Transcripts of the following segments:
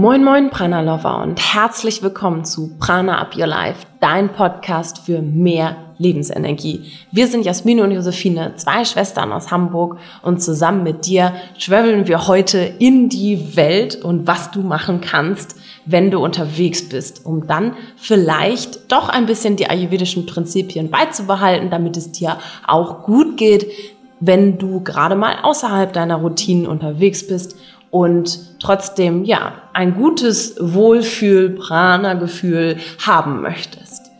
Moin moin Prana Lover und herzlich willkommen zu Prana Up Your Life, dein Podcast für mehr Lebensenergie. Wir sind Jasmine und Josephine, zwei Schwestern aus Hamburg und zusammen mit dir traveln wir heute in die Welt und was du machen kannst, wenn du unterwegs bist, um dann vielleicht doch ein bisschen die ayurvedischen Prinzipien beizubehalten, damit es dir auch gut geht, wenn du gerade mal außerhalb deiner Routinen unterwegs bist und trotzdem, ja, ein gutes Wohlfühl-Prana-Gefühl haben möchtest.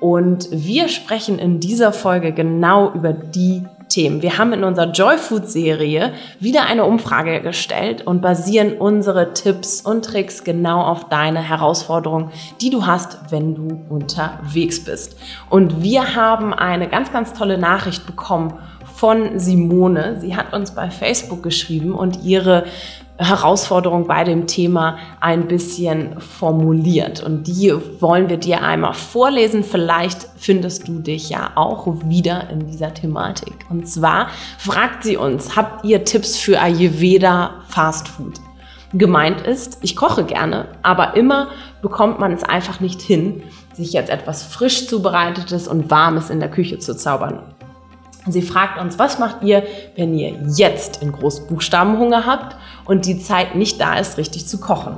Und wir sprechen in dieser Folge genau über die Themen. Wir haben in unserer Joyfood-Serie wieder eine Umfrage gestellt und basieren unsere Tipps und Tricks genau auf deine Herausforderungen, die du hast, wenn du unterwegs bist. Und wir haben eine ganz, ganz tolle Nachricht bekommen von Simone. Sie hat uns bei Facebook geschrieben und ihre Herausforderung bei dem Thema ein bisschen formuliert. Und die wollen wir dir einmal vorlesen. Vielleicht findest du dich ja auch wieder in dieser Thematik. Und zwar fragt sie uns, habt ihr Tipps für Ayurveda Fast Food? Gemeint ist, ich koche gerne, aber immer bekommt man es einfach nicht hin, sich jetzt etwas frisch zubereitetes und warmes in der Küche zu zaubern. Sie fragt uns, was macht ihr, wenn ihr jetzt in Großbuchstaben Hunger habt und die Zeit nicht da ist, richtig zu kochen?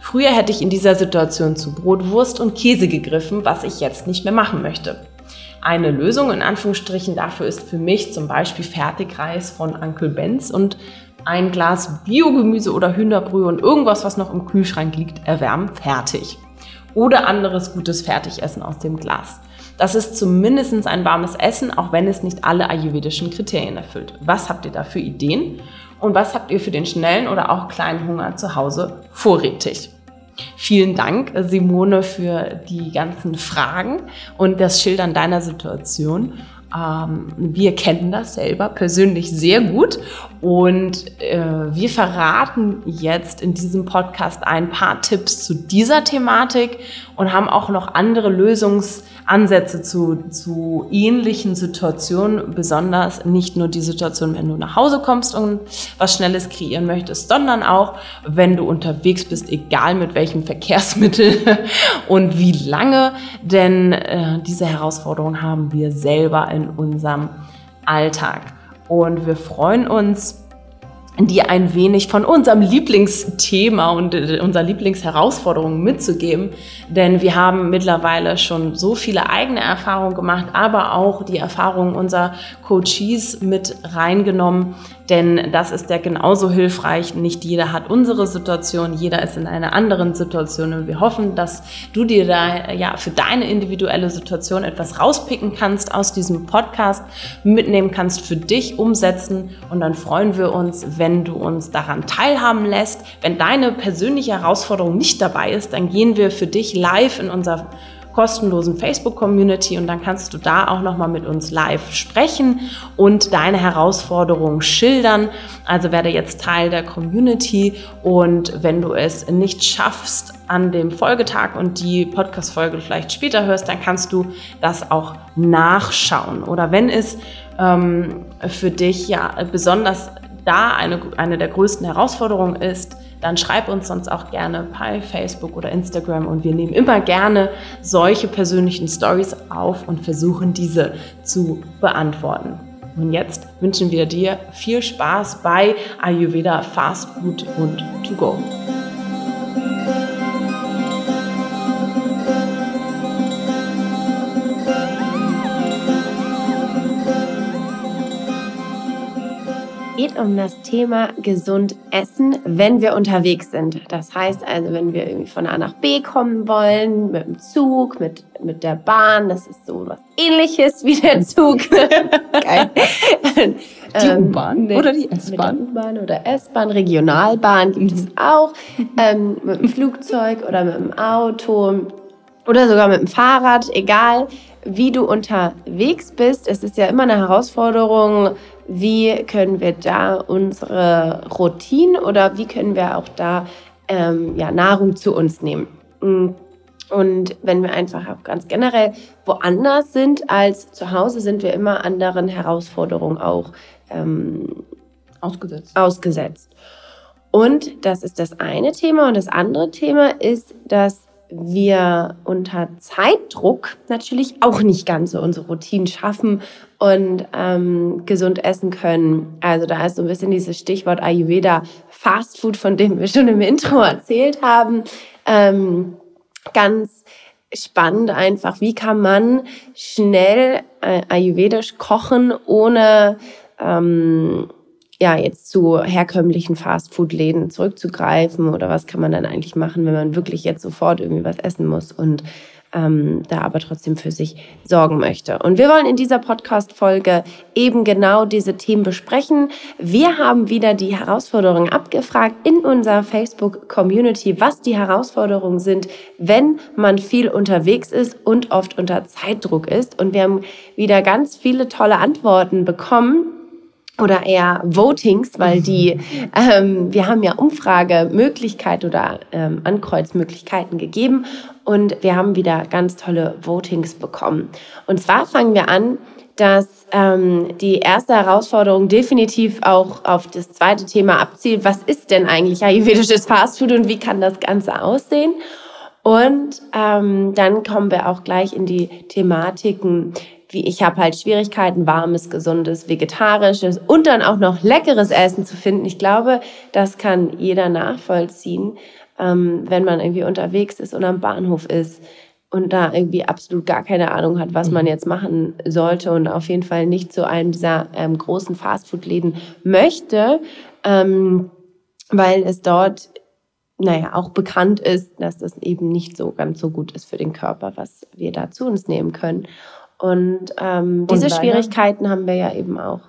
Früher hätte ich in dieser Situation zu Brot, Wurst und Käse gegriffen, was ich jetzt nicht mehr machen möchte. Eine Lösung in Anführungsstrichen dafür ist für mich zum Beispiel Fertigreis von Uncle Benz und ein Glas Biogemüse oder Hühnerbrühe und irgendwas, was noch im Kühlschrank liegt, erwärmen, fertig. Oder anderes gutes Fertigessen aus dem Glas. Das ist zumindest ein warmes Essen, auch wenn es nicht alle ayurvedischen Kriterien erfüllt. Was habt ihr da für Ideen? Und was habt ihr für den schnellen oder auch kleinen Hunger zu Hause vorrätig? Vielen Dank, Simone, für die ganzen Fragen und das Schildern deiner Situation. Ähm, wir kennen das selber persönlich sehr gut und äh, wir verraten jetzt in diesem Podcast ein paar Tipps zu dieser Thematik und haben auch noch andere Lösungsansätze zu, zu ähnlichen Situationen, besonders nicht nur die Situation, wenn du nach Hause kommst und was Schnelles kreieren möchtest, sondern auch, wenn du unterwegs bist, egal mit welchem Verkehrsmittel und wie lange, denn äh, diese Herausforderung haben wir selber in unserem Alltag. Und wir freuen uns, dir ein wenig von unserem Lieblingsthema und äh, unserer Lieblingsherausforderung mitzugeben. Denn wir haben mittlerweile schon so viele eigene Erfahrungen gemacht, aber auch die Erfahrungen unserer Coaches mit reingenommen, denn das ist ja genauso hilfreich. Nicht jeder hat unsere Situation, jeder ist in einer anderen Situation und wir hoffen, dass du dir da ja für deine individuelle Situation etwas rauspicken kannst aus diesem Podcast, mitnehmen kannst für dich umsetzen und dann freuen wir uns, wenn du uns daran teilhaben lässt. Wenn deine persönliche Herausforderung nicht dabei ist, dann gehen wir für dich live in unser kostenlosen Facebook-Community und dann kannst du da auch nochmal mit uns live sprechen und deine Herausforderungen schildern. Also werde jetzt Teil der Community und wenn du es nicht schaffst an dem Folgetag und die Podcast-Folge vielleicht später hörst, dann kannst du das auch nachschauen. Oder wenn es ähm, für dich ja besonders da eine, eine der größten Herausforderungen ist, dann schreib uns sonst auch gerne bei Facebook oder Instagram und wir nehmen immer gerne solche persönlichen Stories auf und versuchen diese zu beantworten. Und jetzt wünschen wir dir viel Spaß bei Ayurveda Fast Food und To Go. Geht um das Thema gesund essen, wenn wir unterwegs sind. Das heißt also, wenn wir irgendwie von A nach B kommen wollen, mit dem Zug, mit, mit der Bahn, das ist so was ähnliches wie der Zug. Geil. Die ähm, U-Bahn oder die S-Bahn? U-Bahn oder S-Bahn, Regionalbahn gibt es auch. Ähm, mit dem Flugzeug oder mit dem Auto oder sogar mit dem Fahrrad, egal wie du unterwegs bist. Es ist ja immer eine Herausforderung, wie können wir da unsere Routine oder wie können wir auch da ähm, ja, Nahrung zu uns nehmen. Mm. Und wenn wir einfach auch ganz generell woanders sind als zu Hause, sind wir immer anderen Herausforderungen auch ähm, ausgesetzt. ausgesetzt. Und das ist das eine Thema. Und das andere Thema ist, dass wir unter Zeitdruck natürlich auch nicht ganz so unsere Routinen schaffen und ähm, gesund essen können. Also da ist so ein bisschen dieses Stichwort Ayurveda Fast Food, von dem wir schon im Intro erzählt haben. Ähm, ganz spannend einfach, wie kann man schnell äh, ayurvedisch kochen, ohne ähm, ja, jetzt zu herkömmlichen Fastfood-Läden zurückzugreifen oder was kann man dann eigentlich machen, wenn man wirklich jetzt sofort irgendwie was essen muss und ähm, da aber trotzdem für sich sorgen möchte. Und wir wollen in dieser Podcast-Folge eben genau diese Themen besprechen. Wir haben wieder die Herausforderungen abgefragt in unserer Facebook-Community, was die Herausforderungen sind, wenn man viel unterwegs ist und oft unter Zeitdruck ist. Und wir haben wieder ganz viele tolle Antworten bekommen oder eher Votings, weil die, ähm, wir haben ja Umfragemöglichkeit oder ähm, Ankreuzmöglichkeiten gegeben und wir haben wieder ganz tolle Votings bekommen. Und zwar fangen wir an, dass ähm, die erste Herausforderung definitiv auch auf das zweite Thema abzielt. Was ist denn eigentlich ayurvedisches Fastfood und wie kann das Ganze aussehen? Und ähm, dann kommen wir auch gleich in die Thematiken, wie ich habe halt Schwierigkeiten, warmes, gesundes, vegetarisches und dann auch noch leckeres Essen zu finden. Ich glaube, das kann jeder nachvollziehen, ähm, wenn man irgendwie unterwegs ist und am Bahnhof ist und da irgendwie absolut gar keine Ahnung hat, was man mhm. jetzt machen sollte und auf jeden Fall nicht zu einem dieser ähm, großen Fastfood-Läden möchte, ähm, weil es dort naja, auch bekannt ist, dass das eben nicht so ganz so gut ist für den Körper, was wir da zu uns nehmen können. Und ähm, diese und Schwierigkeiten haben wir ja eben auch.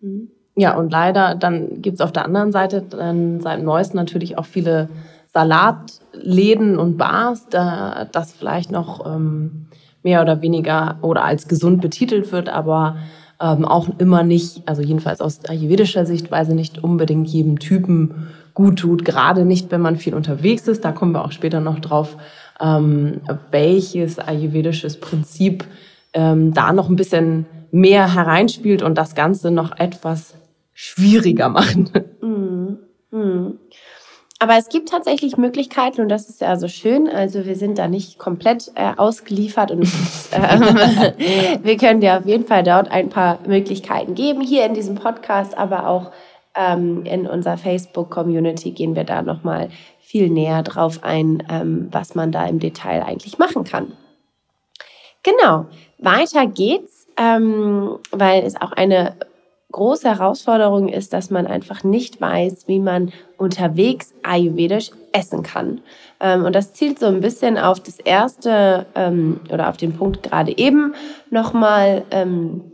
Mhm. Ja, und leider, dann gibt es auf der anderen Seite dann seit neuestem natürlich auch viele Salatläden und Bars, da das vielleicht noch ähm, mehr oder weniger oder als gesund betitelt wird, aber ähm, auch immer nicht, also jedenfalls aus ayurvedischer Sichtweise nicht unbedingt jedem Typen gut tut, gerade nicht, wenn man viel unterwegs ist. Da kommen wir auch später noch drauf, ähm, welches ayurvedisches Prinzip ähm, da noch ein bisschen mehr hereinspielt und das Ganze noch etwas schwieriger machen. Mhm. Mhm. Aber es gibt tatsächlich Möglichkeiten und das ist ja so schön. Also wir sind da nicht komplett äh, ausgeliefert und äh, wir können dir auf jeden Fall dort ein paar Möglichkeiten geben. Hier in diesem Podcast, aber auch ähm, in unserer Facebook-Community gehen wir da nochmal viel näher drauf ein, ähm, was man da im Detail eigentlich machen kann. Genau, weiter geht's, ähm, weil es auch eine große Herausforderung ist, dass man einfach nicht weiß, wie man unterwegs ayurvedisch essen kann. Ähm, und das zielt so ein bisschen auf das erste ähm, oder auf den Punkt gerade eben nochmal ähm,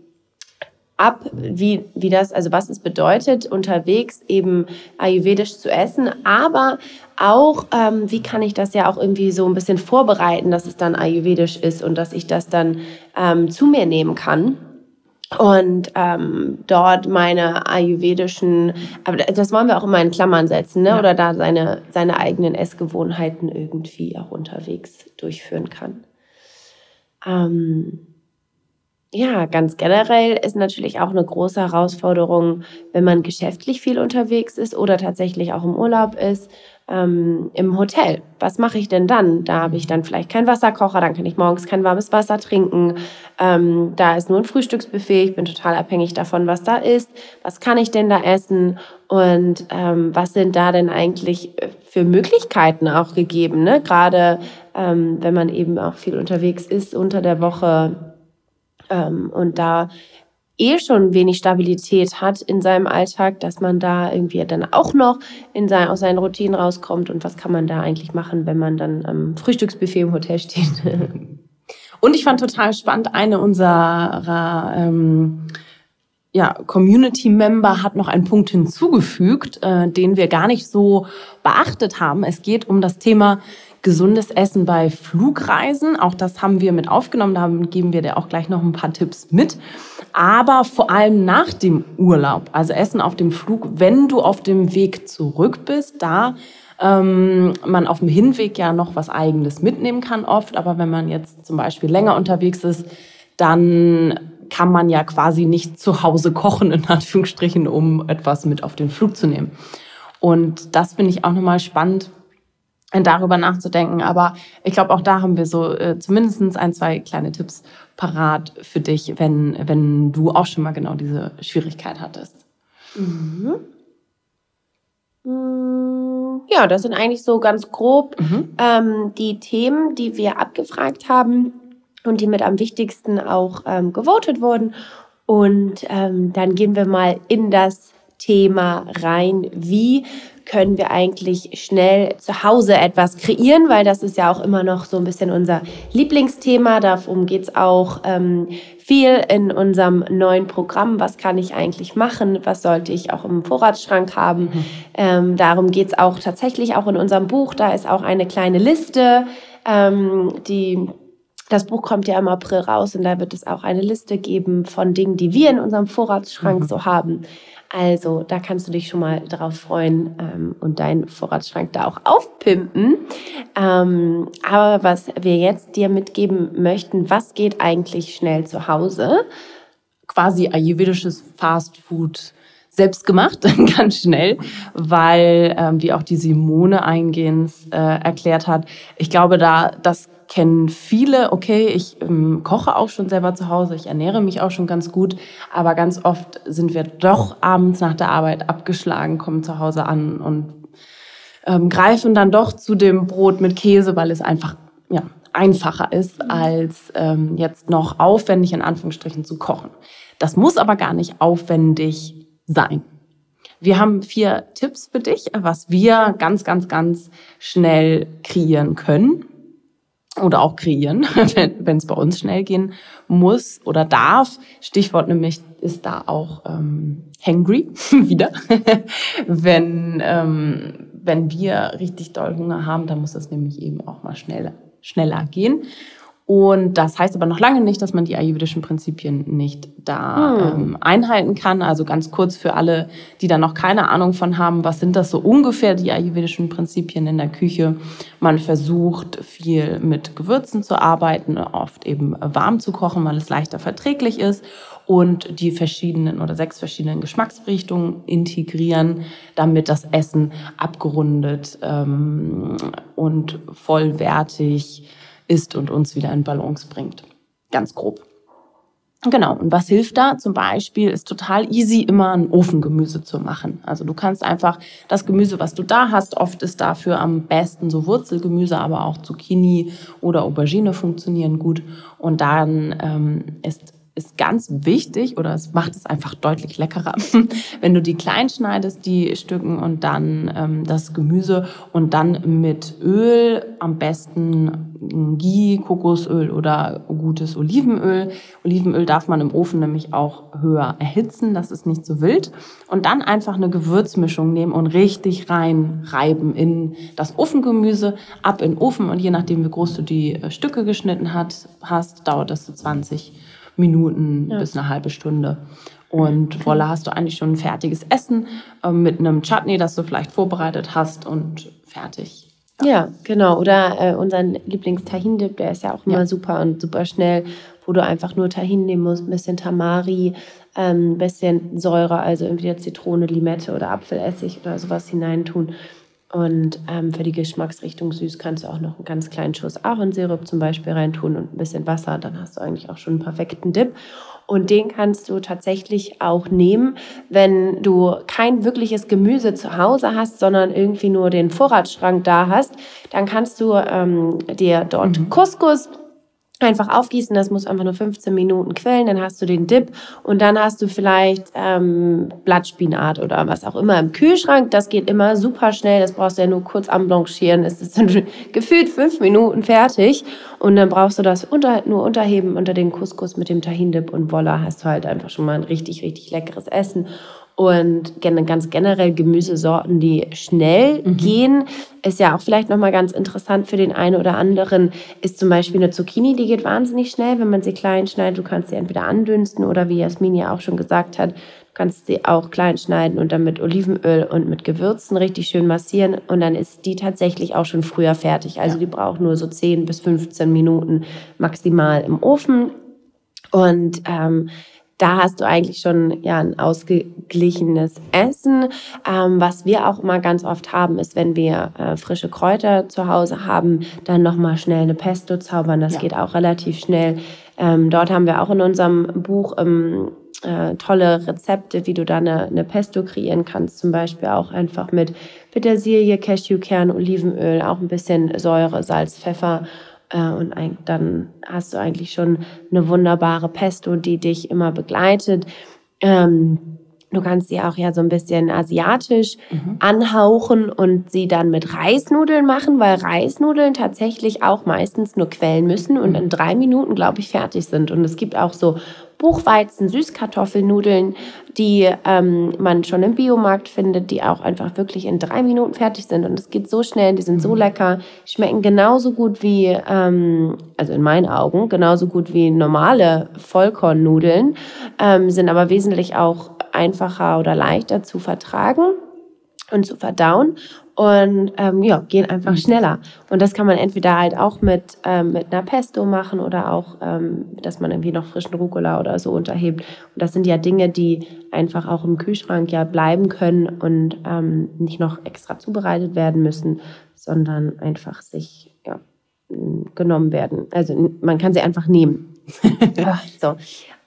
ab, wie, wie das, also was es bedeutet, unterwegs eben ayurvedisch zu essen, aber auch, ähm, wie kann ich das ja auch irgendwie so ein bisschen vorbereiten, dass es dann ayurvedisch ist und dass ich das dann ähm, zu mir nehmen kann. Und ähm, dort meine ayurvedischen, aber das wollen wir auch immer in Klammern setzen, ne? Ja. oder da seine, seine eigenen Essgewohnheiten irgendwie auch unterwegs durchführen kann. Ähm, ja, ganz generell ist natürlich auch eine große Herausforderung, wenn man geschäftlich viel unterwegs ist oder tatsächlich auch im Urlaub ist, ähm, im Hotel. Was mache ich denn dann? Da habe ich dann vielleicht keinen Wasserkocher, dann kann ich morgens kein warmes Wasser trinken. Ähm, da ist nur ein Frühstücksbuffet. Ich bin total abhängig davon, was da ist. Was kann ich denn da essen? Und ähm, was sind da denn eigentlich für Möglichkeiten auch gegeben? Ne? Gerade ähm, wenn man eben auch viel unterwegs ist unter der Woche ähm, und da eh schon wenig Stabilität hat in seinem Alltag, dass man da irgendwie dann auch noch in sein, aus seinen Routinen rauskommt und was kann man da eigentlich machen, wenn man dann am Frühstücksbuffet im Hotel steht. Und ich fand total spannend, eine unserer ähm, ja, Community-Member hat noch einen Punkt hinzugefügt, äh, den wir gar nicht so beachtet haben. Es geht um das Thema gesundes Essen bei Flugreisen. Auch das haben wir mit aufgenommen. Da geben wir dir auch gleich noch ein paar Tipps mit. Aber vor allem nach dem Urlaub, also Essen auf dem Flug, wenn du auf dem Weg zurück bist, da ähm, man auf dem Hinweg ja noch was Eigenes mitnehmen kann oft. Aber wenn man jetzt zum Beispiel länger unterwegs ist, dann kann man ja quasi nicht zu Hause kochen, in Anführungsstrichen, um etwas mit auf den Flug zu nehmen. Und das finde ich auch nochmal spannend, darüber nachzudenken. Aber ich glaube, auch da haben wir so äh, zumindest ein, zwei kleine Tipps parat für dich, wenn, wenn du auch schon mal genau diese Schwierigkeit hattest. Mhm. Mm, ja, das sind eigentlich so ganz grob mhm. ähm, die Themen, die wir abgefragt haben und die mit am wichtigsten auch ähm, gewotet wurden. Und ähm, dann gehen wir mal in das Thema rein, wie können wir eigentlich schnell zu Hause etwas kreieren, weil das ist ja auch immer noch so ein bisschen unser Lieblingsthema. Darum geht es auch ähm, viel in unserem neuen Programm. Was kann ich eigentlich machen? Was sollte ich auch im Vorratsschrank haben? Mhm. Ähm, darum geht es auch tatsächlich auch in unserem Buch. Da ist auch eine kleine Liste, ähm, die das Buch kommt ja im April raus und da wird es auch eine Liste geben von Dingen, die wir in unserem Vorratsschrank mhm. so haben. Also da kannst du dich schon mal drauf freuen ähm, und deinen Vorratsschrank da auch aufpimpen. Ähm, aber was wir jetzt dir mitgeben möchten, was geht eigentlich schnell zu Hause? Quasi ayurvedisches Fast Food selbst gemacht, ganz schnell, weil, ähm, wie auch die Simone eingehend äh, erklärt hat, ich glaube, da das kennen viele, okay, ich ähm, koche auch schon selber zu Hause, ich ernähre mich auch schon ganz gut, aber ganz oft sind wir doch abends nach der Arbeit abgeschlagen, kommen zu Hause an und ähm, greifen dann doch zu dem Brot mit Käse, weil es einfach ja, einfacher ist, als ähm, jetzt noch aufwendig in Anführungsstrichen zu kochen. Das muss aber gar nicht aufwendig sein. Wir haben vier Tipps für dich, was wir ganz, ganz, ganz schnell kreieren können oder auch kreieren, wenn es bei uns schnell gehen muss oder darf. Stichwort nämlich ist da auch ähm, hangry wieder. wenn, ähm, wenn wir richtig doll Hunger haben, dann muss das nämlich eben auch mal schneller, schneller gehen. Und das heißt aber noch lange nicht, dass man die ayurvedischen Prinzipien nicht da hm. ähm, einhalten kann. Also ganz kurz für alle, die da noch keine Ahnung von haben, was sind das so ungefähr die ayurvedischen Prinzipien in der Küche? Man versucht viel mit Gewürzen zu arbeiten, oft eben warm zu kochen, weil es leichter verträglich ist und die verschiedenen oder sechs verschiedenen Geschmacksrichtungen integrieren, damit das Essen abgerundet ähm, und vollwertig ist und uns wieder in Balance bringt. Ganz grob. Genau, und was hilft da? Zum Beispiel ist total easy, immer ein Ofengemüse zu machen. Also du kannst einfach das Gemüse, was du da hast, oft ist dafür am besten so Wurzelgemüse, aber auch Zucchini oder Aubergine funktionieren gut. Und dann ähm, ist ist ganz wichtig oder es macht es einfach deutlich leckerer, wenn du die klein schneidest, die Stücken und dann ähm, das Gemüse und dann mit Öl, am besten Ghee, Kokosöl oder gutes Olivenöl. Olivenöl darf man im Ofen nämlich auch höher erhitzen, das ist nicht so wild. Und dann einfach eine Gewürzmischung nehmen und richtig reinreiben in das Ofengemüse, ab in den Ofen und je nachdem, wie groß du die äh, Stücke geschnitten hast, dauert das so 20 Minuten ja. bis eine halbe Stunde. Und voilà, hast du eigentlich schon ein fertiges Essen äh, mit einem Chutney, das du vielleicht vorbereitet hast und fertig. Ja, ja genau. Oder äh, unseren Lieblings-Tahin-Dip, der ist ja auch immer ja. super und super schnell, wo du einfach nur Tahin nehmen musst, ein bisschen Tamari, ein ähm, bisschen Säure, also entweder Zitrone, Limette oder Apfelessig oder sowas hineintun. Und ähm, für die Geschmacksrichtung süß kannst du auch noch einen ganz kleinen Schuss Ahornsirup zum Beispiel reintun und ein bisschen Wasser. Dann hast du eigentlich auch schon einen perfekten Dip. Und den kannst du tatsächlich auch nehmen, wenn du kein wirkliches Gemüse zu Hause hast, sondern irgendwie nur den Vorratsschrank da hast. Dann kannst du ähm, dir dort mhm. Couscous einfach aufgießen, das muss einfach nur 15 Minuten quellen, dann hast du den Dip und dann hast du vielleicht ähm, Blattspinat oder was auch immer im Kühlschrank. Das geht immer super schnell, das brauchst du ja nur kurz anblanchieren, es ist dann gefühlt fünf Minuten fertig und dann brauchst du das unter, nur unterheben unter den Couscous mit dem Tahin-Dip und voila, hast du halt einfach schon mal ein richtig, richtig leckeres Essen. Und ganz generell Gemüsesorten, die schnell mhm. gehen, ist ja auch vielleicht nochmal ganz interessant für den einen oder anderen, ist zum Beispiel eine Zucchini, die geht wahnsinnig schnell, wenn man sie klein schneidet. Du kannst sie entweder andünsten oder wie Jasmin ja auch schon gesagt hat, du kannst sie auch klein schneiden und dann mit Olivenöl und mit Gewürzen richtig schön massieren und dann ist die tatsächlich auch schon früher fertig. Also ja. die braucht nur so 10 bis 15 Minuten maximal im Ofen Und ähm, da hast du eigentlich schon ja ein ausgeglichenes Essen. Ähm, was wir auch immer ganz oft haben, ist, wenn wir äh, frische Kräuter zu Hause haben, dann nochmal schnell eine Pesto zaubern. Das ja. geht auch relativ schnell. Ähm, dort haben wir auch in unserem Buch ähm, äh, tolle Rezepte, wie du da eine, eine, Pesto kreieren kannst. Zum Beispiel auch einfach mit Petersilie, Cashewkern, Olivenöl, auch ein bisschen Säure, Salz, Pfeffer und dann hast du eigentlich schon eine wunderbare Pesto, die dich immer begleitet. Ähm, Du kannst sie auch ja so ein bisschen asiatisch mhm. anhauchen und sie dann mit Reisnudeln machen, weil Reisnudeln tatsächlich auch meistens nur quellen müssen und in drei Minuten, glaube ich, fertig sind. Und es gibt auch so Buchweizen, Süßkartoffelnudeln, die ähm, man schon im Biomarkt findet, die auch einfach wirklich in drei Minuten fertig sind. Und es geht so schnell, die sind so mhm. lecker, schmecken genauso gut wie, ähm, also in meinen Augen, genauso gut wie normale Vollkornnudeln, ähm, sind aber wesentlich auch einfacher oder leichter zu vertragen und zu verdauen und ähm, ja, gehen einfach mhm. schneller. Und das kann man entweder halt auch mit, ähm, mit einer Pesto machen oder auch, ähm, dass man irgendwie noch frischen Rucola oder so unterhebt. Und das sind ja Dinge, die einfach auch im Kühlschrank ja bleiben können und ähm, nicht noch extra zubereitet werden müssen, sondern einfach sich ja, genommen werden. Also man kann sie einfach nehmen. so.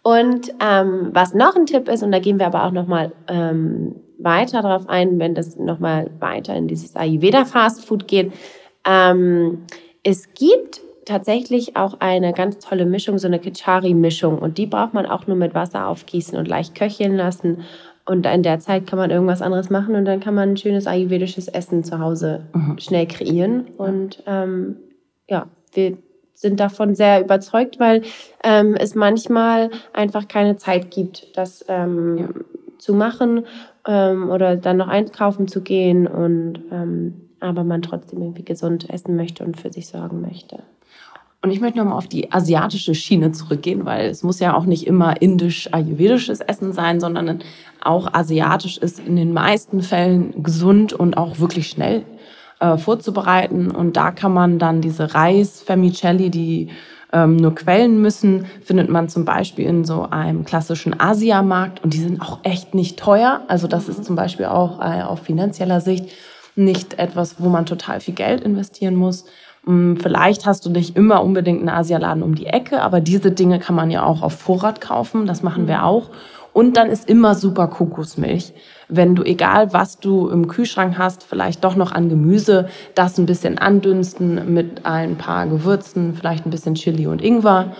Und ähm, was noch ein Tipp ist, und da gehen wir aber auch nochmal ähm, weiter darauf ein, wenn das nochmal weiter in dieses Ayurveda Fast Food geht. Ähm, es gibt tatsächlich auch eine ganz tolle Mischung, so eine Kichari-Mischung. Und die braucht man auch nur mit Wasser aufgießen und leicht köcheln lassen. Und in der Zeit kann man irgendwas anderes machen und dann kann man ein schönes ayurvedisches Essen zu Hause mhm. schnell kreieren. Und ähm, ja, wir sind davon sehr überzeugt, weil ähm, es manchmal einfach keine Zeit gibt, das ähm, ja. zu machen ähm, oder dann noch einkaufen zu gehen und ähm, aber man trotzdem irgendwie gesund essen möchte und für sich sorgen möchte. Und ich möchte nochmal auf die asiatische Schiene zurückgehen, weil es muss ja auch nicht immer indisch-ayurvedisches Essen sein, sondern auch asiatisch ist in den meisten Fällen gesund und auch wirklich schnell äh, vorzubereiten. Und da kann man dann diese Reis-Vermicelli, die ähm, nur quellen müssen, findet man zum Beispiel in so einem klassischen Asiamarkt. Und die sind auch echt nicht teuer. Also das ist zum Beispiel auch äh, auf finanzieller Sicht nicht etwas, wo man total viel Geld investieren muss. Mm, vielleicht hast du nicht immer unbedingt einen Asialaden um die Ecke, aber diese Dinge kann man ja auch auf Vorrat kaufen. Das machen wir auch. Und dann ist immer super Kokosmilch. Wenn du, egal was du im Kühlschrank hast, vielleicht doch noch an Gemüse, das ein bisschen andünsten mit ein paar Gewürzen, vielleicht ein bisschen Chili und Ingwer.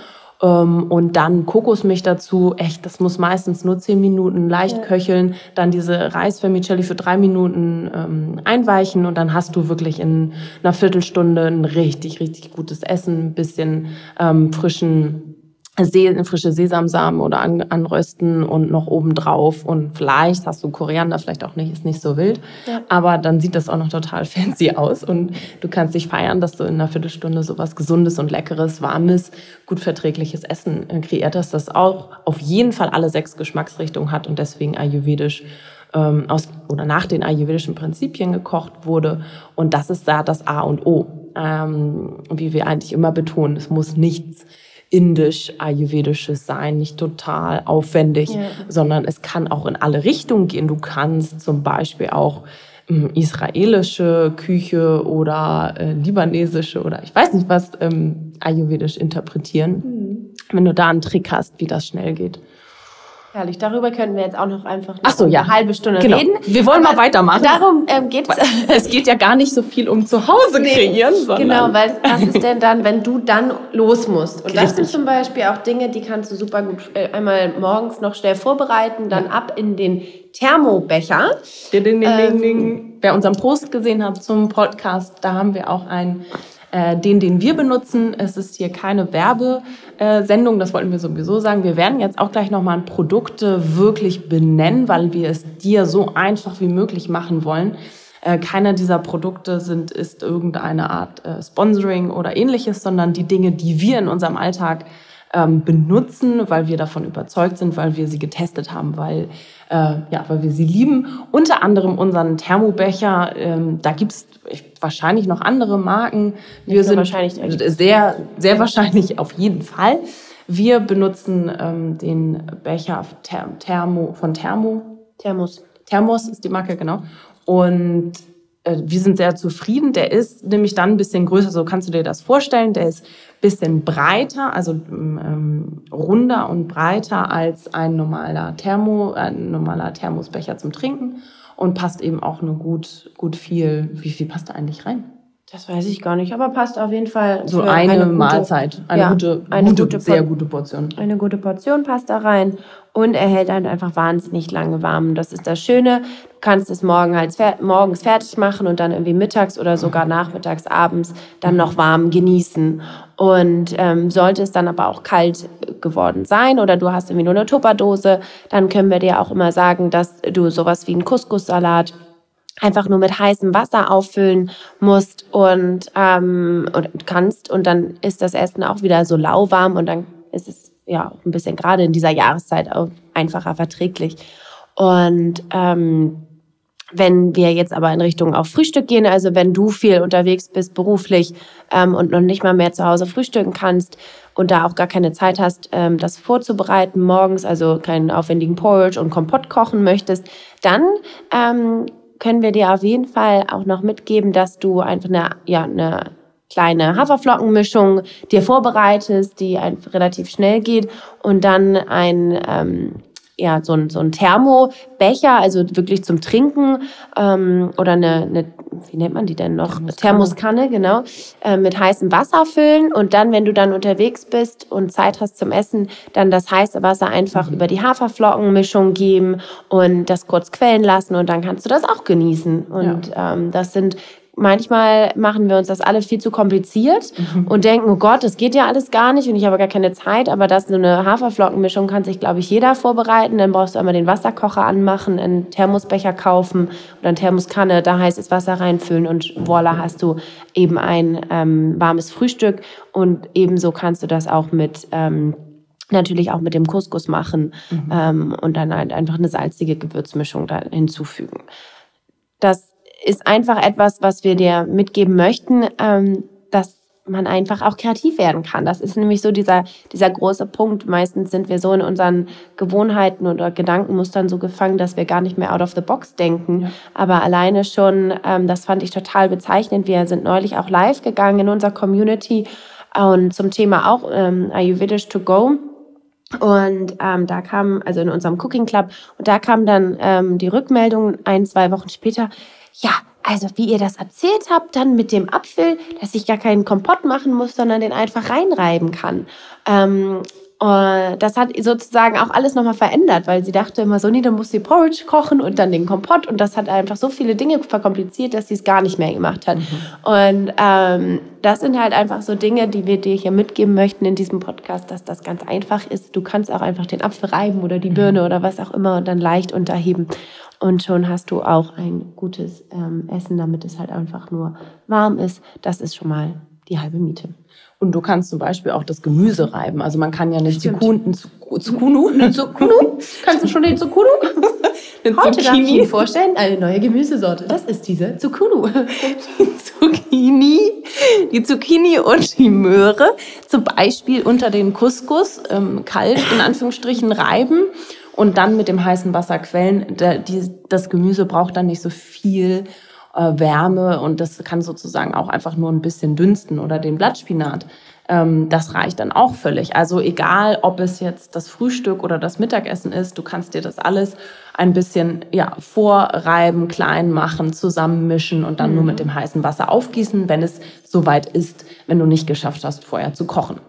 Ähm, und dann Kokosmilch dazu. Echt, das muss meistens nur zehn Minuten leicht ja. köcheln. Dann diese Reisvermicelli für drei Minuten ähm, einweichen und dann hast du wirklich in einer Viertelstunde ein richtig, richtig gutes Essen, ein bisschen ähm, frischen See, frische Sesamsamen oder an, anrösten und noch oben drauf und vielleicht hast du Koriander, vielleicht auch nicht, ist nicht so wild, ja. aber dann sieht das auch noch total fancy aus. Und du kannst dich feiern, dass du in einer Viertelstunde sowas Gesundes und Leckeres, Warmes, gut verträgliches Essen äh, kreiert hast, das auch auf jeden Fall alle sechs Geschmacksrichtungen hat und deswegen ayurvedisch ähm, aus oder nach den ayurvedischen Prinzipien gekocht wurde. Und das ist da das A und O, ähm, wie wir eigentlich immer betonen, es muss nichts indisch-ayurvedisches sein, nicht total aufwendig, ja. sondern es kann auch in alle Richtungen gehen. Du kannst zum Beispiel auch ähm, israelische Küche oder äh, libanesische oder ich weiß nicht was ähm, ayurvedisch interpretieren, mhm. wenn du da einen Trick hast, wie das schnell geht. Herrlich, darüber können wir jetzt auch noch einfach Ach so, ja. eine halbe Stunde genau. reden. Wir wollen Aber mal weitermachen. Darum ähm, geht es. Es geht ja gar nicht so viel um zu Hause nee, kreieren, sondern. Genau, weil was ist denn dann, wenn du dann los musst? Und Richtig. das sind zum Beispiel auch Dinge, die kannst du super gut äh, einmal morgens noch schnell vorbereiten, dann ja. ab in den Thermobecher. Ding, ding, ding, ähm, ding. Wer unseren Post gesehen hat zum Podcast, da haben wir auch einen äh, den, den wir benutzen. Es ist hier keine Werbesendung, das wollten wir sowieso sagen. Wir werden jetzt auch gleich nochmal Produkte wirklich benennen, weil wir es dir so einfach wie möglich machen wollen. Äh, keiner dieser Produkte sind, ist irgendeine Art äh, Sponsoring oder ähnliches, sondern die Dinge, die wir in unserem Alltag ähm, benutzen, weil wir davon überzeugt sind, weil wir sie getestet haben, weil, äh, ja, weil wir sie lieben. Unter anderem unseren Thermobecher. Ähm, da gibt's wahrscheinlich noch andere Marken. Wir sind wahrscheinlich sehr, sehr wahrscheinlich auf jeden Fall. Wir benutzen ähm, den Becher Thermo, von Thermo. Thermos. Thermos ist die Marke, genau. Und äh, wir sind sehr zufrieden. Der ist nämlich dann ein bisschen größer, so kannst du dir das vorstellen. Der ist ein bisschen breiter, also ähm, runder und breiter als ein normaler Thermo, ein normaler Thermosbecher zum Trinken und passt eben auch nur gut, gut viel. Wie viel passt da eigentlich rein? Das weiß ich gar nicht, aber passt auf jeden Fall. So eine, eine gute, Mahlzeit, eine, ja, gute, eine gute, gute, sehr gute Portion. Eine gute Portion passt da rein und er hält dann einfach wahnsinnig lange warm. Das ist das Schöne. Du kannst es morgen halt morgens fertig machen und dann irgendwie mittags oder sogar nachmittags, abends dann noch warm genießen. Und ähm, sollte es dann aber auch kalt geworden sein oder du hast irgendwie nur eine Tupperdose, dann können wir dir auch immer sagen, dass du sowas wie einen Couscous-Salat einfach nur mit heißem Wasser auffüllen musst und, ähm, und kannst und dann ist das Essen auch wieder so lauwarm und dann ist es ja ein bisschen gerade in dieser Jahreszeit auch einfacher verträglich. Und ähm, wenn wir jetzt aber in Richtung auf Frühstück gehen, also wenn du viel unterwegs bist beruflich ähm, und noch nicht mal mehr zu Hause frühstücken kannst und da auch gar keine Zeit hast, ähm, das vorzubereiten morgens, also keinen aufwendigen Porridge und Kompott kochen möchtest, dann ähm, können wir dir auf jeden Fall auch noch mitgeben, dass du einfach eine, ja, eine kleine Haferflockenmischung dir vorbereitest, die relativ schnell geht und dann ein ähm, ja, so ein, so ein Thermobecher, also wirklich zum Trinken ähm, oder eine, eine, wie nennt man die denn noch? Thermoskanne, Thermoskanne genau, äh, mit heißem Wasser füllen und dann, wenn du dann unterwegs bist und Zeit hast zum Essen, dann das heiße Wasser einfach mhm. über die Haferflockenmischung geben und das kurz quellen lassen und dann kannst du das auch genießen. Und ja. ähm, das sind manchmal machen wir uns das alle viel zu kompliziert mhm. und denken, oh Gott, das geht ja alles gar nicht und ich habe gar keine Zeit. Aber das so eine Haferflockenmischung kann sich, glaube ich, jeder vorbereiten. Dann brauchst du einmal den Wasserkocher anmachen, einen Thermosbecher kaufen oder eine Thermoskanne, da heißes Wasser reinfüllen und voila, hast du eben ein ähm, warmes Frühstück. Und ebenso kannst du das auch mit ähm, natürlich auch mit dem Couscous machen mhm. ähm, und dann halt einfach eine salzige Gewürzmischung da hinzufügen. Das ist einfach etwas, was wir dir mitgeben möchten, ähm, dass man einfach auch kreativ werden kann. Das ist nämlich so dieser, dieser große Punkt. Meistens sind wir so in unseren Gewohnheiten oder Gedankenmustern so gefangen, dass wir gar nicht mehr out of the box denken. Ja. Aber alleine schon, ähm, das fand ich total bezeichnend. Wir sind neulich auch live gegangen in unserer Community und zum Thema auch ähm, Ayurvedisch to go. Und ähm, da kam, also in unserem Cooking Club, und da kam dann ähm, die Rückmeldung ein, zwei Wochen später, ja, also wie ihr das erzählt habt, dann mit dem Apfel, dass ich gar keinen Kompott machen muss, sondern den einfach reinreiben kann. Ähm, äh, das hat sozusagen auch alles nochmal verändert, weil sie dachte immer so, nee, dann muss sie Porridge kochen und dann den Kompott und das hat einfach so viele Dinge verkompliziert, dass sie es gar nicht mehr gemacht hat. Mhm. Und ähm, das sind halt einfach so Dinge, die wir dir hier mitgeben möchten in diesem Podcast, dass das ganz einfach ist. Du kannst auch einfach den Apfel reiben oder die Birne mhm. oder was auch immer und dann leicht unterheben. Und schon hast du auch ein gutes ähm, Essen, damit es halt einfach nur warm ist. Das ist schon mal die halbe Miete. Und du kannst zum Beispiel auch das Gemüse reiben. Also man kann ja eine Zucchini, Zucchini, eine Zucchini, kannst du schon den Zucchini? Heute darf ich Ihnen vorstellen, eine neue Gemüsesorte. Das ist diese Zucchini. Die Zucchini, die Zucchini und die Möhre zum Beispiel unter den Couscous ähm, kalt in Anführungsstrichen reiben und dann mit dem heißen Wasser quellen. das Gemüse braucht dann nicht so viel Wärme und das kann sozusagen auch einfach nur ein bisschen dünsten oder den Blattspinat. Ähm, das reicht dann auch völlig. Also egal, ob es jetzt das Frühstück oder das Mittagessen ist, du kannst dir das alles ein bisschen ja, vorreiben, klein machen, zusammenmischen und dann mhm. nur mit dem heißen Wasser aufgießen, wenn es soweit ist, wenn du nicht geschafft hast, vorher zu kochen.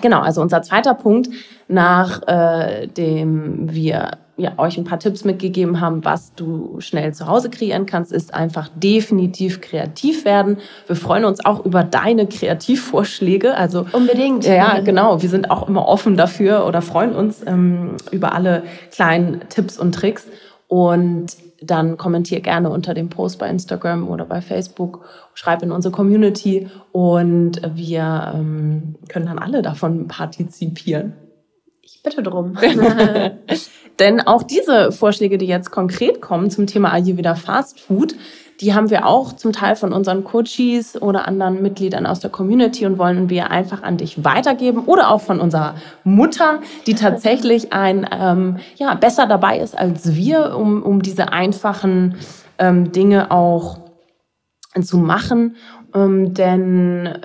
Genau, also unser zweiter Punkt, nachdem äh, wir ja, euch ein paar Tipps mitgegeben haben, was du schnell zu Hause kreieren kannst, ist einfach definitiv kreativ werden. Wir freuen uns auch über deine Kreativvorschläge. Also unbedingt. Ja, genau. Wir sind auch immer offen dafür oder freuen uns ähm, über alle kleinen Tipps und Tricks. Und dann kommentier gerne unter dem Post bei Instagram oder bei Facebook, schreib in unsere Community und wir ähm, können dann alle davon partizipieren. Ich bitte drum. Denn auch diese Vorschläge, die jetzt konkret kommen zum Thema Ayurveda Fast Food, Die haben wir auch zum Teil von unseren Coaches oder anderen Mitgliedern aus der Community und wollen wir einfach an dich weitergeben oder auch von unserer Mutter, die tatsächlich ein ähm, ja besser dabei ist als wir, um um diese einfachen ähm, Dinge auch zu machen. Ähm, denn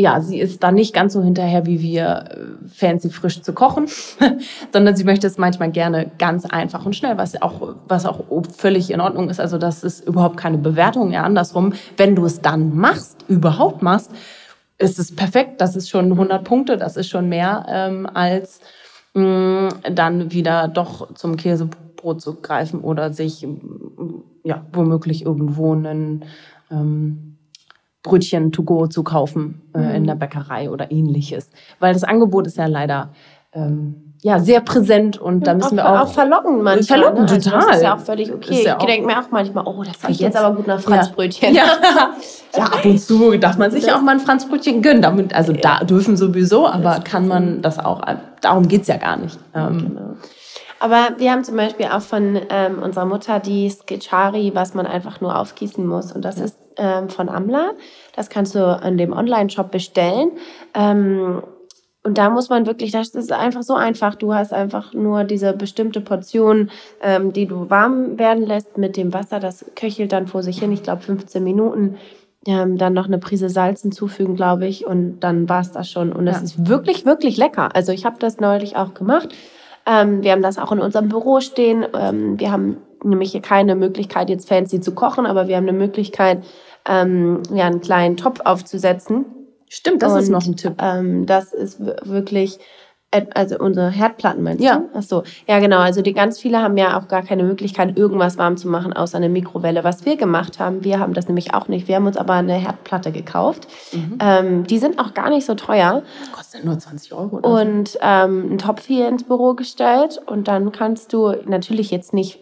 ja, sie ist da nicht ganz so hinterher wie wir, äh, fancy frisch zu kochen, sondern sie möchte es manchmal gerne ganz einfach und schnell, was auch, was auch völlig in Ordnung ist. Also das ist überhaupt keine Bewertung, ja andersrum. Wenn du es dann machst, überhaupt machst, ist es perfekt. Das ist schon 100 Punkte, das ist schon mehr ähm, als mh, mm, dann wieder doch zum Käsebrot zu greifen oder sich ja womöglich irgendwo einen ähm, Brötchen to go zu kaufen äh, mhm. in der Bäckerei oder ähnliches. Weil das Angebot ist ja leider ähm, ja, sehr präsent und da müssen auch, wir auch. Auch verlocken manchmal. Verlocken, ne? total. Also das ist ja auch völlig okay. Ja ich denke mir auch manchmal, oh, das riecht jetzt aber gut nach Franzbrötchen. Ja. ja. ja, ab und zu darf man sich das auch mal ein Franzbrötchen gönnen. Damit, also da dürfen sowieso, aber kann man das auch, darum geht es ja gar nicht. Ähm, genau. Aber wir haben zum Beispiel auch von ähm, unserer Mutter die Sketchari, was man einfach nur aufgießen muss. Und das ist ähm, von Amla. Das kannst du an dem Online-Shop bestellen. Ähm, und da muss man wirklich, das ist einfach so einfach. Du hast einfach nur diese bestimmte Portion, ähm, die du warm werden lässt mit dem Wasser. Das köchelt dann vor sich hin, ich glaube 15 Minuten. Ähm, dann noch eine Prise Salz hinzufügen, glaube ich. Und dann war es das schon. Und es ja. ist wirklich, wirklich lecker. Also ich habe das neulich auch gemacht. Ähm, wir haben das auch in unserem Büro stehen. Ähm, wir haben nämlich hier keine Möglichkeit, jetzt fancy zu kochen, aber wir haben eine Möglichkeit, ähm, ja, einen kleinen Topf aufzusetzen. Stimmt, das Und, ist noch ein Tipp. Ähm, das ist wirklich also unsere Herdplatten meinst ja. du? Ach so. Ja, genau. Also die ganz viele haben ja auch gar keine Möglichkeit, irgendwas warm zu machen, außer eine Mikrowelle. Was wir gemacht haben, wir haben das nämlich auch nicht. Wir haben uns aber eine Herdplatte gekauft. Mhm. Ähm, die sind auch gar nicht so teuer. Kostet nur 20 Euro. Oder und ähm, einen Topf hier ins Büro gestellt. Und dann kannst du natürlich jetzt nicht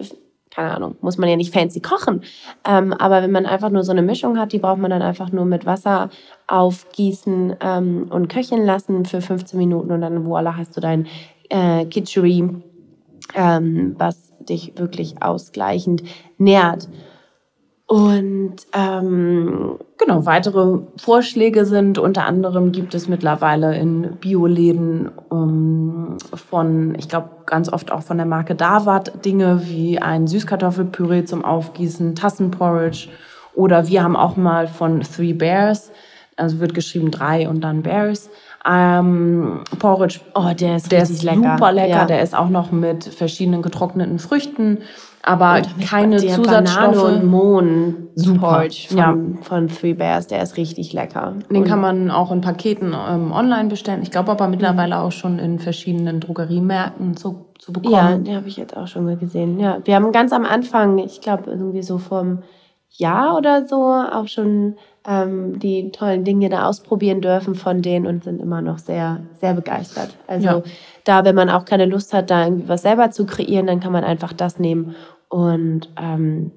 keine Ahnung, muss man ja nicht fancy kochen. Ähm, aber wenn man einfach nur so eine Mischung hat, die braucht man dann einfach nur mit Wasser aufgießen ähm, und köcheln lassen für 15 Minuten und dann voila hast du dein äh, Kitchery, ähm, was dich wirklich ausgleichend nährt. Und ähm, genau, weitere Vorschläge sind unter anderem gibt es mittlerweile in Bioläden ähm, von, ich glaube, ganz oft auch von der Marke Davat Dinge wie ein Süßkartoffelpüree zum Aufgießen, Tassenporridge oder wir haben auch mal von Three Bears, also wird geschrieben drei und dann Bears, ähm, Porridge. Oh, der ist, der ist lecker. super lecker. Ja. Der ist auch noch mit verschiedenen getrockneten Früchten aber keine Zusatzstoffe. Banane und Mohn Super. Von, ja. von Three Bears, der ist richtig lecker. Den und kann man auch in Paketen ähm, online bestellen. Ich glaube aber mittlerweile auch schon in verschiedenen Drogeriemärkten zu, zu bekommen. Ja, den habe ich jetzt auch schon mal gesehen. Ja, wir haben ganz am Anfang, ich glaube irgendwie so vom Jahr oder so, auch schon ähm, die tollen Dinge da ausprobieren dürfen von denen und sind immer noch sehr, sehr begeistert. Also ja. da, wenn man auch keine Lust hat, da irgendwie was selber zu kreieren, dann kann man einfach das nehmen und ähm,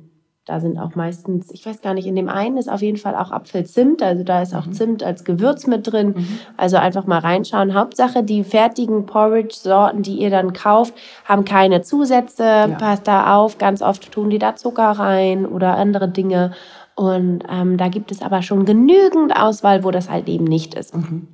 da sind auch meistens, ich weiß gar nicht, in dem einen ist auf jeden Fall auch Apfelzimt, also da ist auch mhm. Zimt als Gewürz mit drin. Mhm. Also einfach mal reinschauen. Hauptsache, die fertigen Porridge-Sorten, die ihr dann kauft, haben keine Zusätze. Ja. Passt da auf, ganz oft tun die da Zucker rein oder andere Dinge. Und ähm, da gibt es aber schon genügend Auswahl, wo das halt eben nicht ist. Mhm.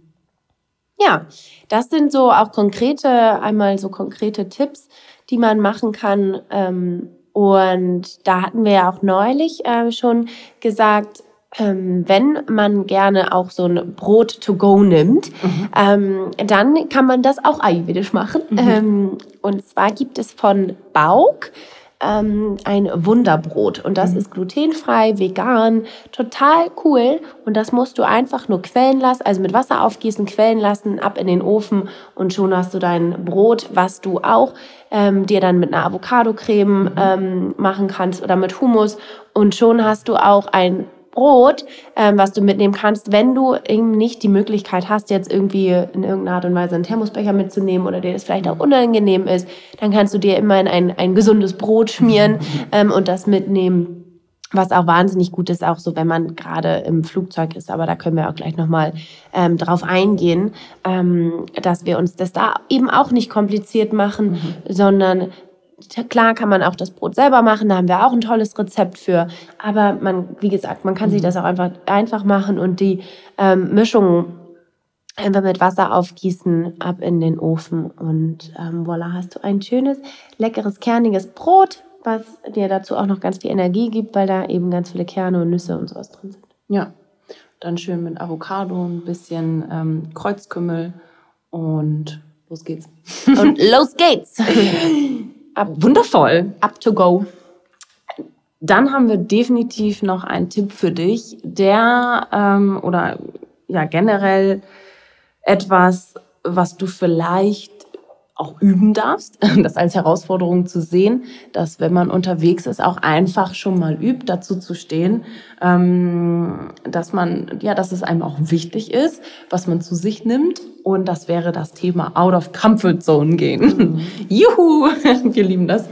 Ja, das sind so auch konkrete, einmal so konkrete Tipps, die man machen kann, ähm, und da hatten wir ja auch neulich äh, schon gesagt, ähm, wenn man gerne auch so ein Brot to go nimmt, mhm. ähm, dann kann man das auch ayurvedisch machen. Mhm. Ähm, und zwar gibt es von Bauk ähm, ein Wunderbrot und das mhm. ist glutenfrei, vegan, total cool und das musst du einfach nur quellen lassen, also mit Wasser aufgießen, quellen lassen, ab in den Ofen und schon hast du dein Brot, was du auch ähm, dir dann mit einer Avocado-Creme mhm. ähm, machen kannst oder mit Hummus und schon hast du auch ein Brot, ähm, was du mitnehmen kannst, wenn du eben nicht die Möglichkeit hast, jetzt irgendwie in irgendeiner Art und Weise einen Thermosbecher mitzunehmen oder dir das vielleicht auch unangenehm ist, dann kannst du dir immerhin ein, ein gesundes Brot schmieren ähm, und das mitnehmen. Was auch wahnsinnig gut ist, auch so, wenn man gerade im Flugzeug ist, aber da können wir auch gleich nochmal ähm, drauf eingehen, ähm, dass wir uns das da eben auch nicht kompliziert machen, mhm. sondern klar kann man auch das Brot selber machen, da haben wir auch ein tolles Rezept für. Aber man, wie gesagt, man kann sich mhm. das auch einfach, einfach machen und die ähm, Mischung einfach mit Wasser aufgießen, ab in den Ofen und ähm, voilà, hast du ein schönes, leckeres, kerniges Brot, was dir dazu auch noch ganz viel Energie gibt, weil da eben ganz viele Kerne und Nüsse und sowas drin sind. Ja, dann schön mit Avocado, ein bisschen ähm, Kreuzkümmel und los geht's. Und los geht's! Ab, Wundervoll. Up to go. Dann haben wir definitiv noch einen Tipp für dich, der ähm, oder ja generell etwas, was du vielleicht auch üben darfst, das als Herausforderung zu sehen, dass wenn man unterwegs ist, auch einfach schon mal übt, dazu zu stehen, ähm, dass man, ja, dass es einem auch wichtig ist, was man zu sich nimmt. Und das wäre das Thema Out of Comfort Zone gehen. Mhm. Juhu, wir lieben das.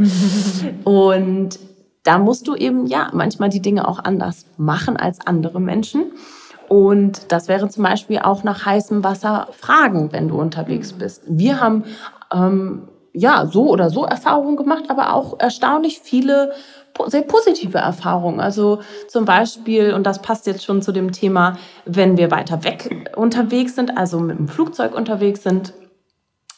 Und da musst du eben, ja, manchmal die Dinge auch anders machen als andere Menschen. Und das wäre zum Beispiel auch nach heißem Wasser fragen, wenn du unterwegs bist. Wir haben ähm, ja so oder so Erfahrungen gemacht, aber auch erstaunlich viele sehr positive Erfahrungen. Also zum Beispiel, und das passt jetzt schon zu dem Thema, wenn wir weiter weg unterwegs sind, also mit dem Flugzeug unterwegs sind,